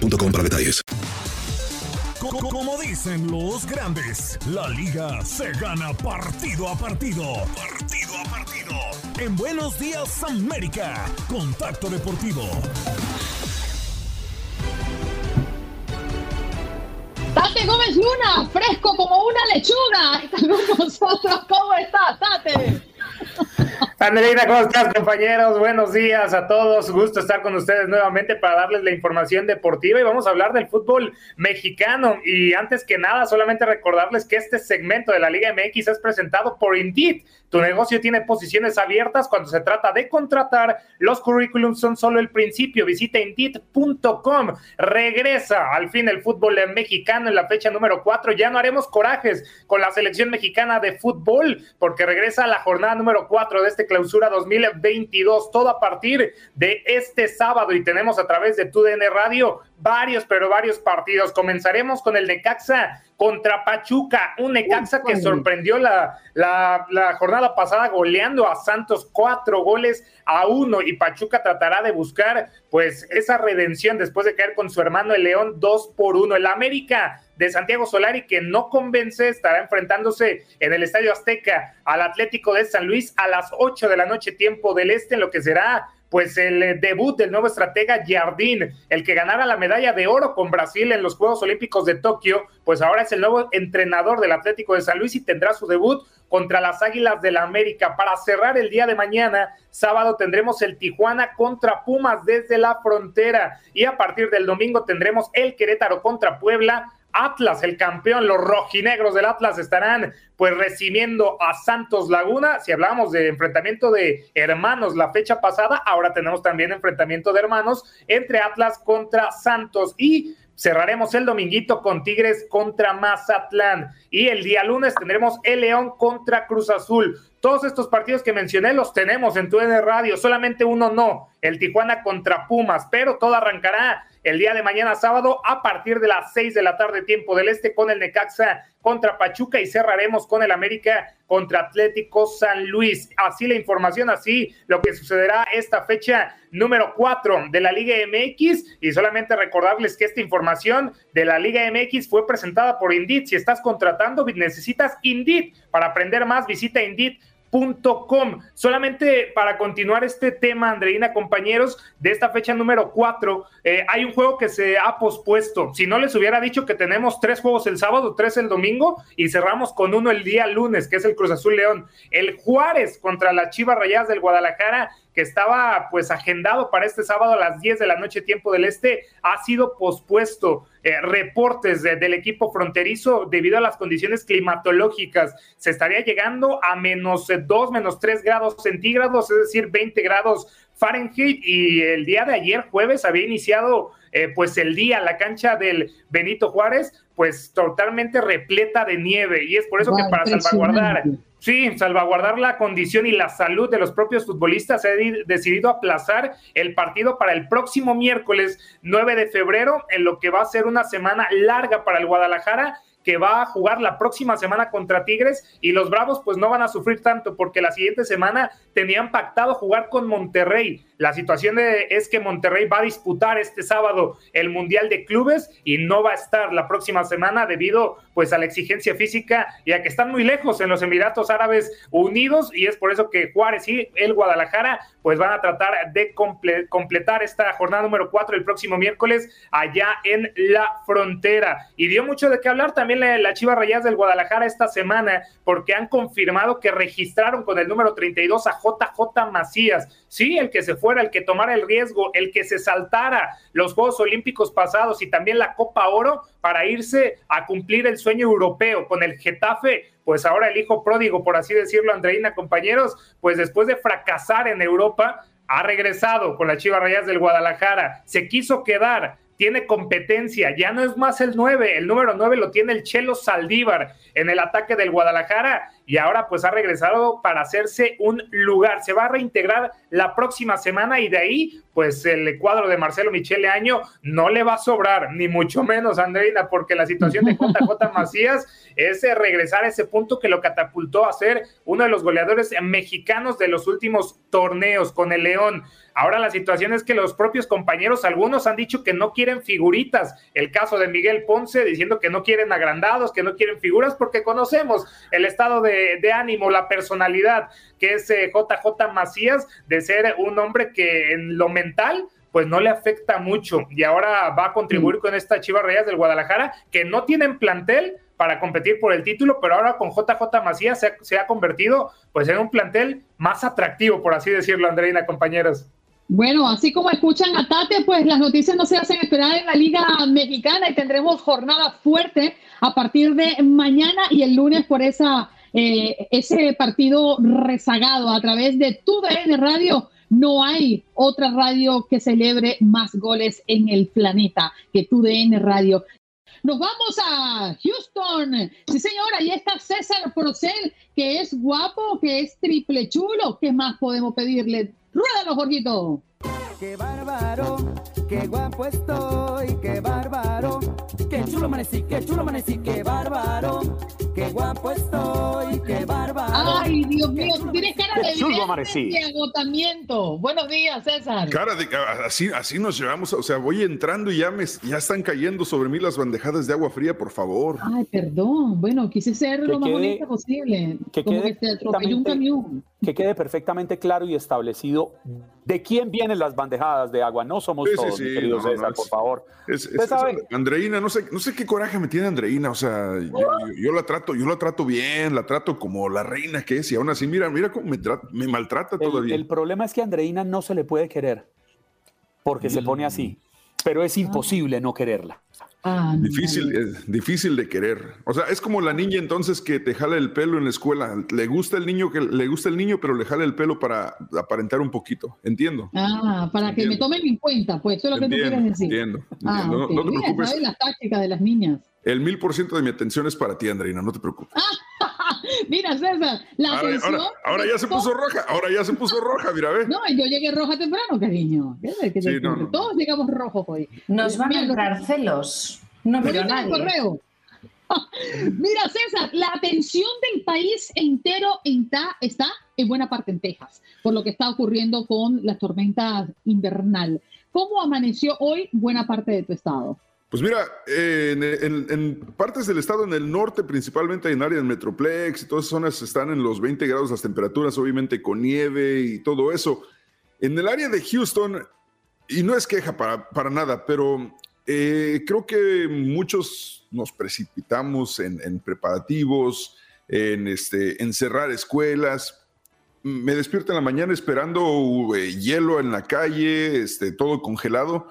para detalles. Como dicen los grandes, la liga se gana partido a partido. Partido a partido. En Buenos Días América, Contacto Deportivo. Tate Gómez Luna, fresco como una lechuga. Está con nosotros. ¿Cómo estás, Tate? Andreina, ¿cómo estás, compañeros? Buenos días a todos. Gusto estar con ustedes nuevamente para darles la información deportiva y vamos a hablar del fútbol mexicano. Y antes que nada, solamente recordarles que este segmento de la Liga MX es presentado por Indeed. Tu negocio tiene posiciones abiertas cuando se trata de contratar. Los currículums son solo el principio. Visita Indeed.com. Regresa al fin el fútbol mexicano en la fecha número 4. Ya no haremos corajes con la selección mexicana de fútbol porque regresa a la jornada número 4 de este clausura 2022, todo a partir de este sábado y tenemos a través de TUDN Radio varios, pero varios partidos. Comenzaremos con el Necaxa contra Pachuca, un Necaxa que sorprendió la, la, la, jornada pasada goleando a Santos cuatro goles a uno y Pachuca tratará de buscar pues esa redención después de caer con su hermano el León dos por uno. El América de Santiago Solari que no convence, estará enfrentándose en el Estadio Azteca al Atlético de San Luis a las 8 de la noche tiempo del Este en lo que será pues el eh, debut del nuevo estratega Jardín, el que ganara la medalla de oro con Brasil en los Juegos Olímpicos de Tokio, pues ahora es el nuevo entrenador del Atlético de San Luis y tendrá su debut contra las Águilas del la América. Para cerrar el día de mañana, sábado, tendremos el Tijuana contra Pumas desde la frontera y a partir del domingo tendremos el Querétaro contra Puebla Atlas, el campeón, los rojinegros del Atlas estarán pues recibiendo a Santos Laguna. Si hablábamos de enfrentamiento de hermanos la fecha pasada, ahora tenemos también enfrentamiento de hermanos entre Atlas contra Santos y cerraremos el dominguito con Tigres contra Mazatlán y el día lunes tendremos el León contra Cruz Azul. Todos estos partidos que mencioné los tenemos en tu Radio, solamente uno no, el Tijuana contra Pumas, pero todo arrancará el día de mañana sábado a partir de las seis de la tarde tiempo del este con el Necaxa contra Pachuca y cerraremos con el América contra Atlético San Luis. Así la información, así lo que sucederá esta fecha número cuatro de la Liga MX y solamente recordarles que esta información de la Liga MX fue presentada por Indeed. Si estás contratando, necesitas Indeed. Para aprender más, visita Indeed Com. Solamente para continuar este tema, Andreina, compañeros, de esta fecha número 4, eh, hay un juego que se ha pospuesto. Si no les hubiera dicho que tenemos tres juegos el sábado, tres el domingo y cerramos con uno el día lunes, que es el Cruz Azul León. El Juárez contra las Chivas Rayadas del Guadalajara que estaba pues agendado para este sábado a las 10 de la noche tiempo del este, ha sido pospuesto. Eh, reportes del equipo fronterizo debido a las condiciones climatológicas. Se estaría llegando a menos 2, menos 3 grados centígrados, es decir, 20 grados Fahrenheit y el día de ayer jueves había iniciado eh, pues el día, la cancha del Benito Juárez, pues totalmente repleta de nieve y es por eso que para salvaguardar Sí, salvaguardar la condición y la salud de los propios futbolistas, ha decidido aplazar el partido para el próximo miércoles 9 de febrero, en lo que va a ser una semana larga para el Guadalajara que va a jugar la próxima semana contra Tigres y los Bravos pues no van a sufrir tanto porque la siguiente semana tenían pactado jugar con Monterrey. La situación es que Monterrey va a disputar este sábado el Mundial de Clubes y no va a estar la próxima semana debido pues a la exigencia física y a que están muy lejos en los Emiratos Árabes Unidos y es por eso que Juárez y el Guadalajara pues van a tratar de completar esta jornada número 4 el próximo miércoles allá en la frontera. Y dio mucho de qué hablar también la, la Chivas Rayas del Guadalajara esta semana porque han confirmado que registraron con el número 32 a JJ Macías. Sí, el que se fuera, el que tomara el riesgo, el que se saltara los Juegos Olímpicos pasados y también la Copa Oro para irse a cumplir el sueño europeo con el Getafe pues ahora el hijo pródigo, por así decirlo, Andreina, compañeros, pues después de fracasar en Europa, ha regresado con la Chivas Rayas del Guadalajara, se quiso quedar, tiene competencia, ya no es más el 9, el número 9 lo tiene el Chelo Saldívar en el ataque del Guadalajara y ahora pues ha regresado para hacerse un lugar. Se va a reintegrar la próxima semana y de ahí pues el cuadro de Marcelo Michele Año no le va a sobrar, ni mucho menos Andreina, porque la situación de JJ Macías es regresar a ese punto que lo catapultó a ser uno de los goleadores mexicanos de los últimos torneos con el León. Ahora la situación es que los propios compañeros, algunos han dicho que no quieren figuritas. El caso de Miguel Ponce diciendo que no quieren agrandados, que no quieren figuras, porque conocemos el estado de de, ánimo, la personalidad que es JJ eh, Macías, de ser un hombre que en lo mental pues no le afecta mucho y ahora va a contribuir con esta Chivas Reyes del Guadalajara que no tienen plantel para competir por el título, pero ahora con JJ Macías se ha, se ha convertido pues en un plantel más atractivo, por así decirlo, Andreina, compañeros. Bueno, así como escuchan a Tate, pues las noticias no se hacen esperar en la Liga Mexicana y tendremos jornada fuerte a partir de mañana y el lunes por esa eh, ese partido rezagado a través de tu DN Radio. No hay otra radio que celebre más goles en el planeta que tu DN Radio. Nos vamos a Houston. Sí, señora, ahí está César Procel, que es guapo, que es triple chulo. ¿Qué más podemos pedirle? Ruédalo, Jorgito. Qué bárbaro, qué guapo estoy, qué bárbaro. Qué chulo amanecí, qué chulo amanecí, qué bárbaro. Qué guapo estoy, qué bárbaro. Ay, Dios mío, tú tienes cara de, chulo de agotamiento. Buenos días, César. Cara de así, así nos llevamos, o sea, voy entrando y ya me ya están cayendo sobre mí las bandejadas de agua fría, por favor. Ay, perdón. Bueno, quise ser lo más bonito posible. Que como que se atropelló un camión. Que quede perfectamente claro y establecido de quién vienen las bandejadas de agua. No somos todos, querido César, por favor. Andreina, no sé, no sé qué coraje me tiene Andreina, o sea, yo la trato yo la trato bien, la trato como la reina que es, y aún así, mira, mira cómo me, me maltrata todavía. El problema es que a Andreina no se le puede querer, porque se pone así, pero es imposible no quererla. Ah, difícil, es difícil de querer. O sea, es como la niña entonces que te jala el pelo en la escuela. Le gusta el niño que le gusta el niño, pero le jala el pelo para aparentar un poquito. Entiendo. Ah, para que me tomen en cuenta, pues eso es lo que tú quieres decir. Entiendo. Ah, no, te preocupes. las tácticas de las niñas. El mil por ciento de mi atención es para ti, Andreina, no te preocupes. mira, César, la ahora, atención. Ahora, ya se puso roja, ahora ya se puso roja, mira, ve. No, yo llegué roja temprano, cariño. Sí, Todos llegamos rojos hoy. Nos van a entrar celos. No pero nadie. Correo. Mira, César, la atención del país entero está, está en buena parte en Texas, por lo que está ocurriendo con la tormenta invernal. ¿Cómo amaneció hoy buena parte de tu estado? Pues mira, en, partes del estado, en el norte principalmente, en áreas Metroplex y todas esas zonas están en los 20 grados las temperaturas, obviamente con nieve y todo eso. En el área de Houston, y no es queja para, para nada, pero eh, creo que muchos nos precipitamos en, preparativos, en, este, cerrar escuelas. Me despierto en la mañana esperando eh, hielo en la calle, este, todo congelado,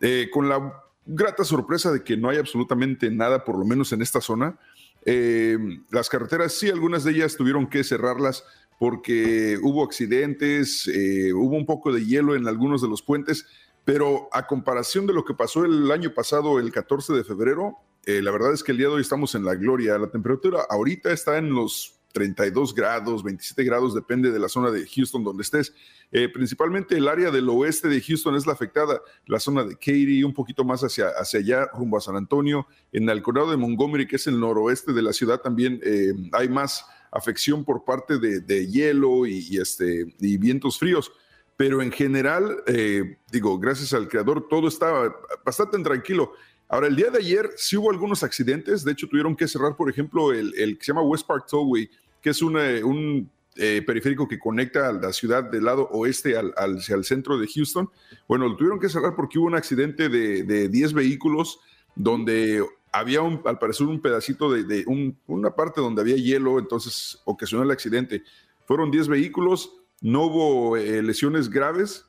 eh, con la grata sorpresa de que no hay absolutamente nada, por lo menos en esta zona. Eh, las carreteras, sí, algunas de ellas tuvieron que cerrarlas porque hubo accidentes, eh, hubo un poco de hielo en algunos de los puentes, pero a comparación de lo que pasó el año pasado, el 14 de febrero, eh, la verdad es que el día de hoy estamos en la gloria. La temperatura ahorita está en los 32 grados, 27 grados, depende de la zona de Houston donde estés. Eh, principalmente el área del oeste de Houston es la afectada, la zona de Katy, un poquito más hacia, hacia allá, rumbo a San Antonio. En el condado de Montgomery, que es el noroeste de la ciudad, también eh, hay más afección por parte de, hielo y, este, y vientos fríos. Pero en general, eh, digo, gracias al creador, todo está bastante tranquilo. Ahora, el día de ayer sí hubo algunos accidentes. De hecho, tuvieron que cerrar, por ejemplo, el, el que se llama West Park Tollway, que es un eh, periférico que conecta a la ciudad del lado oeste al, hacia el centro de Houston. Bueno, lo tuvieron que cerrar porque hubo un accidente de 10 vehículos donde había un, al parecer un pedacito de, una parte donde había hielo, entonces ocasionó el accidente. Fueron 10 vehículos, no hubo eh, lesiones graves,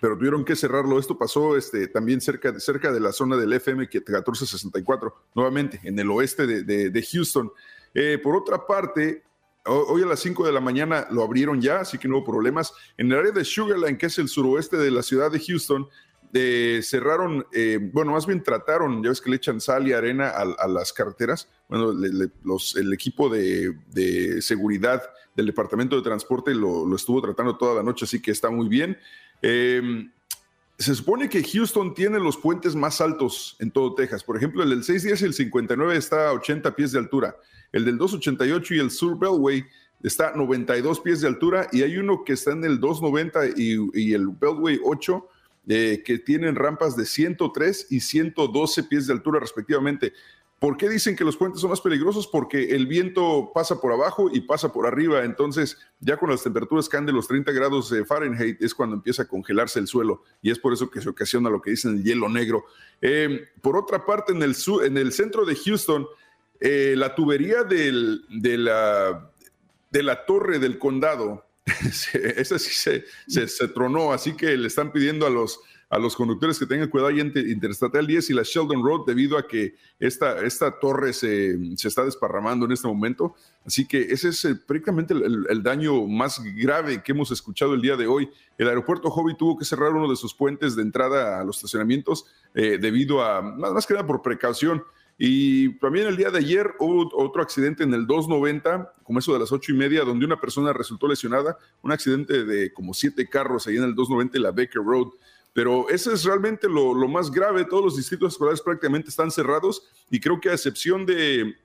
pero tuvieron que cerrarlo. Esto pasó este, también cerca, cerca de la zona del FM 1464, nuevamente en el oeste de, Houston. Eh, por otra parte, hoy a las 5 de la mañana lo abrieron ya, así que no hubo problemas. En el área de Sugarland, que es el suroeste de la ciudad de Houston, eh, cerraron, eh, bueno, más bien trataron, ya ves que le echan sal y arena a, las carreteras. Bueno, los, el equipo de, seguridad del Departamento de Transporte lo, estuvo tratando toda la noche, así que está muy bien. Em, se supone que Houston tiene los puentes más altos en todo Texas. Por ejemplo, el del 610 y el 59 está a 80 pies de altura. El del 288 y el Sur Beltway está a 92 pies de altura y hay uno que está en el 290 y, y el Beltway 8 eh, que tienen rampas de 103 y 112 pies de altura respectivamente. ¿Por qué dicen que los puentes son más peligrosos? Porque el viento pasa por abajo y pasa por arriba. Entonces, ya con las temperaturas caen de los 30 grados de Fahrenheit, es cuando empieza a congelarse el suelo. Y es por eso que se ocasiona lo que dicen el hielo negro. Eh, por otra parte, en el, en el centro de Houston, eh, la tubería de, la, de la torre del condado esa sí se, se, tronó, así que le están pidiendo a los, a los conductores que tengan cuidado ahí entre Interestatal 10 y la Sheldon Road debido a que esta, esta torre se, se está desparramando en este momento. Así que ese es eh, prácticamente el, daño más grave que hemos escuchado el día de hoy. El aeropuerto Hobby tuvo que cerrar uno de sus puentes de entrada a los estacionamientos eh, debido a, más, más que nada por precaución. Y también el día de ayer hubo otro accidente en el 290, como eso de las ocho y media, donde una persona resultó lesionada, un accidente de como siete carros ahí en el 290 y la Baker Road. Pero ese es realmente lo, más grave. Todos los distritos escolares prácticamente están cerrados y creo que a excepción de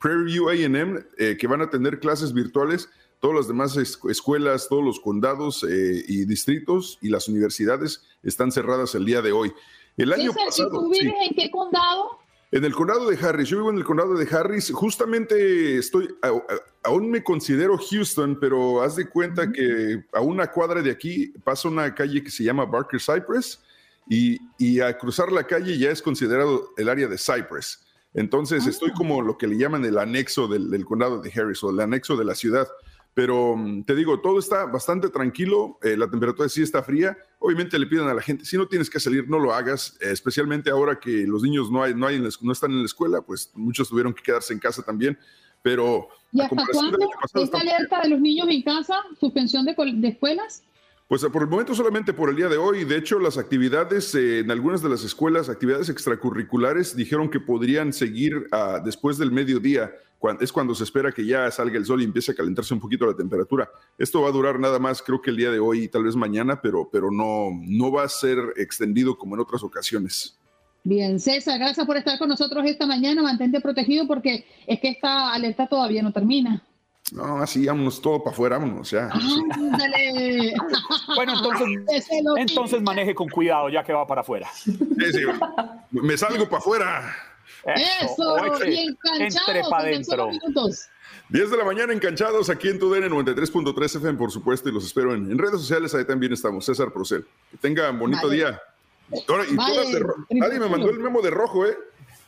Prairie View AM, eh, que van a tener clases virtuales, todas las demás escuelas, todos los condados eh, y distritos y las universidades están cerradas el día de hoy. El año pasado, ¿Tú vives en qué condado? En el condado de Harris, yo vivo en el condado de Harris, justamente estoy, aún me considero Houston, pero haz de cuenta que a una cuadra de aquí pasa una calle que se llama Barker Cypress y, y a cruzar la calle ya es considerado el área de Cypress. Entonces estoy ah. como lo que le llaman el anexo del, del condado de Harris o el anexo de la ciudad. Pero mm, te digo, todo está bastante tranquilo, eh, la temperatura sí está fría. Obviamente le piden a la gente, si no tienes que salir, no lo hagas, eh, especialmente ahora que los niños no, hay, no, hay no están en la escuela, pues muchos tuvieron que quedarse en casa también. Pero... ¿Y hasta cuándo está alerta de los niños en casa? ¿Suspensión de, de escuelas? Pues por el momento solamente por el día de hoy. De hecho, las actividades eh, en algunas de las escuelas, actividades extracurriculares, dijeron que podrían seguir ah, después del mediodía. es cuando se espera que ya salga el sol y empiece a calentarse un poquito la temperatura. Esto va a durar nada más, creo que el día de hoy y tal vez mañana, pero, pero no, no va a ser extendido como en otras ocasiones. Bien, César, gracias por estar con nosotros esta mañana. Mantente protegido porque es que esta alerta todavía no termina. No, así vámonos todo para afuera, vámonos, ya. bueno, entonces, entonces maneje con cuidado ya que va para afuera. Sí, sí, me salgo para afuera. Eso, y entre para adentro. 10 de la mañana enganchados aquí en TUDN 93.3 FM, por supuesto, y los espero en, redes sociales, ahí también estamos, César Procel. Que tengan bonito día. Ahora, y Nadie me mandó el memo de rojo, ¿eh?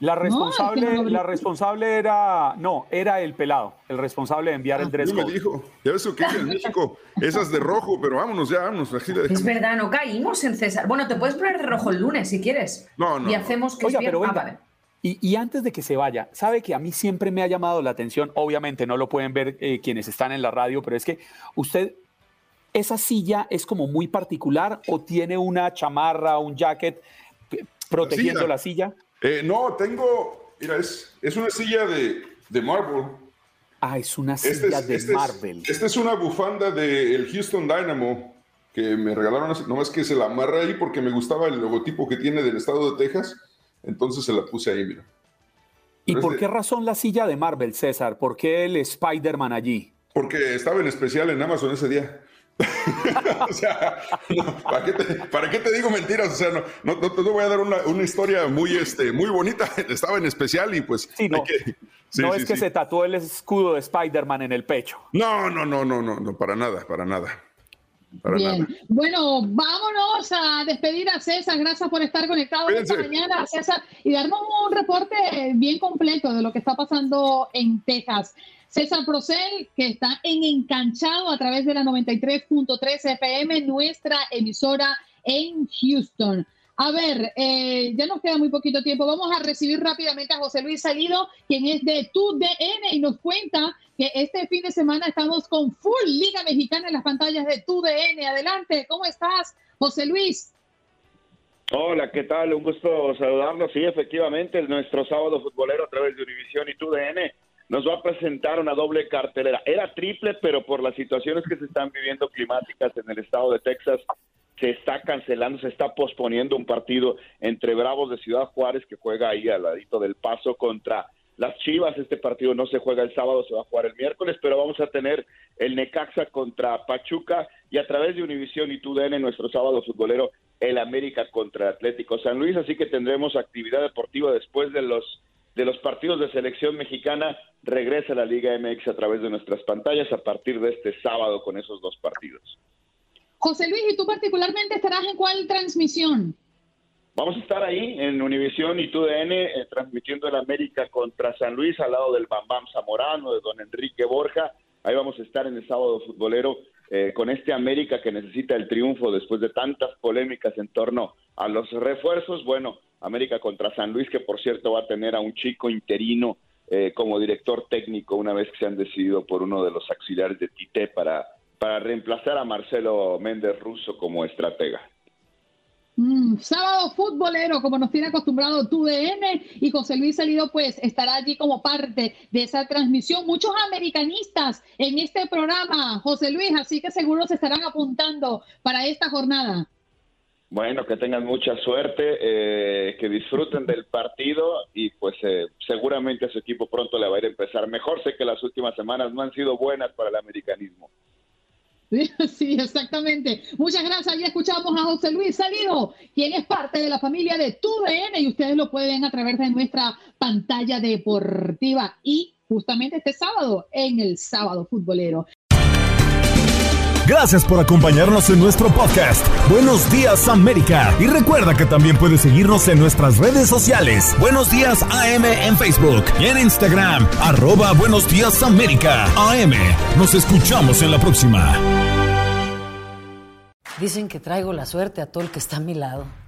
La responsable, la responsable era, no, era el pelado, el responsable de enviar el ah, dress me dijo, ya ves que en México, esas de rojo, pero vámonos ya, vámonos. es verdad, no caímos en César. Bueno, te puedes poner de rojo el lunes si quieres. No, no. Y hacemos que es bien. Pero venga, Y, antes de que se vaya, sabe que a mí siempre me ha llamado la atención, obviamente no lo pueden ver eh, quienes están en la radio, pero es que usted, esa silla es como muy particular o tiene una chamarra, un jacket eh, protegiendo la silla. Eh, no, tengo, mira, es, es una silla de, de Marvel. Ah, es una este silla de este Marvel. esta es una bufanda del Houston Dynamo que me regalaron, nomás que se la amarra ahí porque me gustaba el logotipo que tiene del estado de Texas entonces se la puse ahí, mira. ¿Y por qué razón la silla de Marvel, César? ¿Por qué el Spider-Man allí? Porque estaba en especial en Amazon ese día. o sea, ¿para, qué te, digo mentiras? O sea, no, no, no te voy a dar una, una, historia muy, este, muy bonita. Estaba en especial y pues... Sí, no, no es que se tatuó el escudo de Spider-Man en el pecho. No, no, no, no, no, no, para nada, para nada. Bien. Bueno, vámonos a despedir a César. Gracias por estar conectado esta mañana, César, y darnos un reporte bien completo de lo que está pasando en Texas. César Procel, que está en Encanchado a través de la 93.3 FM, nuestra emisora en Houston. A ver, eh, ya nos queda muy poquito tiempo. Vamos a recibir rápidamente a José Luis Salido, quien es de TUDN y nos cuenta que este fin de semana estamos con full Liga Mexicana en las pantallas de TUDN. Adelante, ¿cómo estás, José Luis? Hola, ¿qué tal? Un gusto saludarlos. Sí, efectivamente, nuestro sábado futbolero a través de Univisión y TUDN nos va a presentar una doble cartelera. Era triple, pero por las situaciones que se están viviendo climáticas en el estado de Texas, se está cancelando, se está posponiendo un partido entre Bravos de Ciudad Juárez, que juega ahí al ladito del paso, contra las Chivas. Este partido no se juega el sábado, se va a jugar el miércoles, pero vamos a tener el Necaxa contra Pachuca y a través de Univisión y TUDN, nuestro sábado futbolero, el América contra Atlético San Luis. Así que tendremos actividad deportiva después de los de los partidos de selección mexicana. Regresa la Liga MX a través de nuestras pantallas a partir de este sábado con esos dos partidos. José Luis, ¿y tú particularmente estarás en cuál transmisión? Vamos a estar ahí en Univisión y TUDN eh, transmitiendo el América contra San Luis al lado del Bambam Zamorano, de don Enrique Borja. Ahí vamos a estar en el sábado futbolero eh, con este América que necesita el triunfo después de tantas polémicas en torno a los refuerzos. Bueno, América contra San Luis, que por cierto va a tener a un chico interino eh, como director técnico una vez que se han decidido por uno de los auxiliares de Tite para para reemplazar a Marcelo Méndez Russo como estratega. Mm, sábado futbolero, como nos tiene acostumbrado TUDN y José Luis Salido, pues estará allí como parte de esa transmisión. Muchos americanistas en este programa, José Luis, así que seguro se estarán apuntando para esta jornada. Bueno, que tengan mucha suerte, eh, que disfruten del partido y pues eh, seguramente a su equipo pronto le va a ir a empezar mejor. Sé que las últimas semanas no han sido buenas para el americanismo. Sí, exactamente. Muchas gracias. Ya escuchamos a José Luis Salido, quien es parte de la familia de TUDN y ustedes lo pueden a través de nuestra pantalla deportiva y justamente este sábado en el sábado futbolero. Gracias por acompañarnos en nuestro podcast. Buenos días América. Y recuerda que también puedes seguirnos en nuestras redes sociales. Buenos días AM en Facebook y en Instagram. Arroba Buenos días América. AM. Nos escuchamos en la próxima. Dicen que traigo la suerte a todo el que está a mi lado.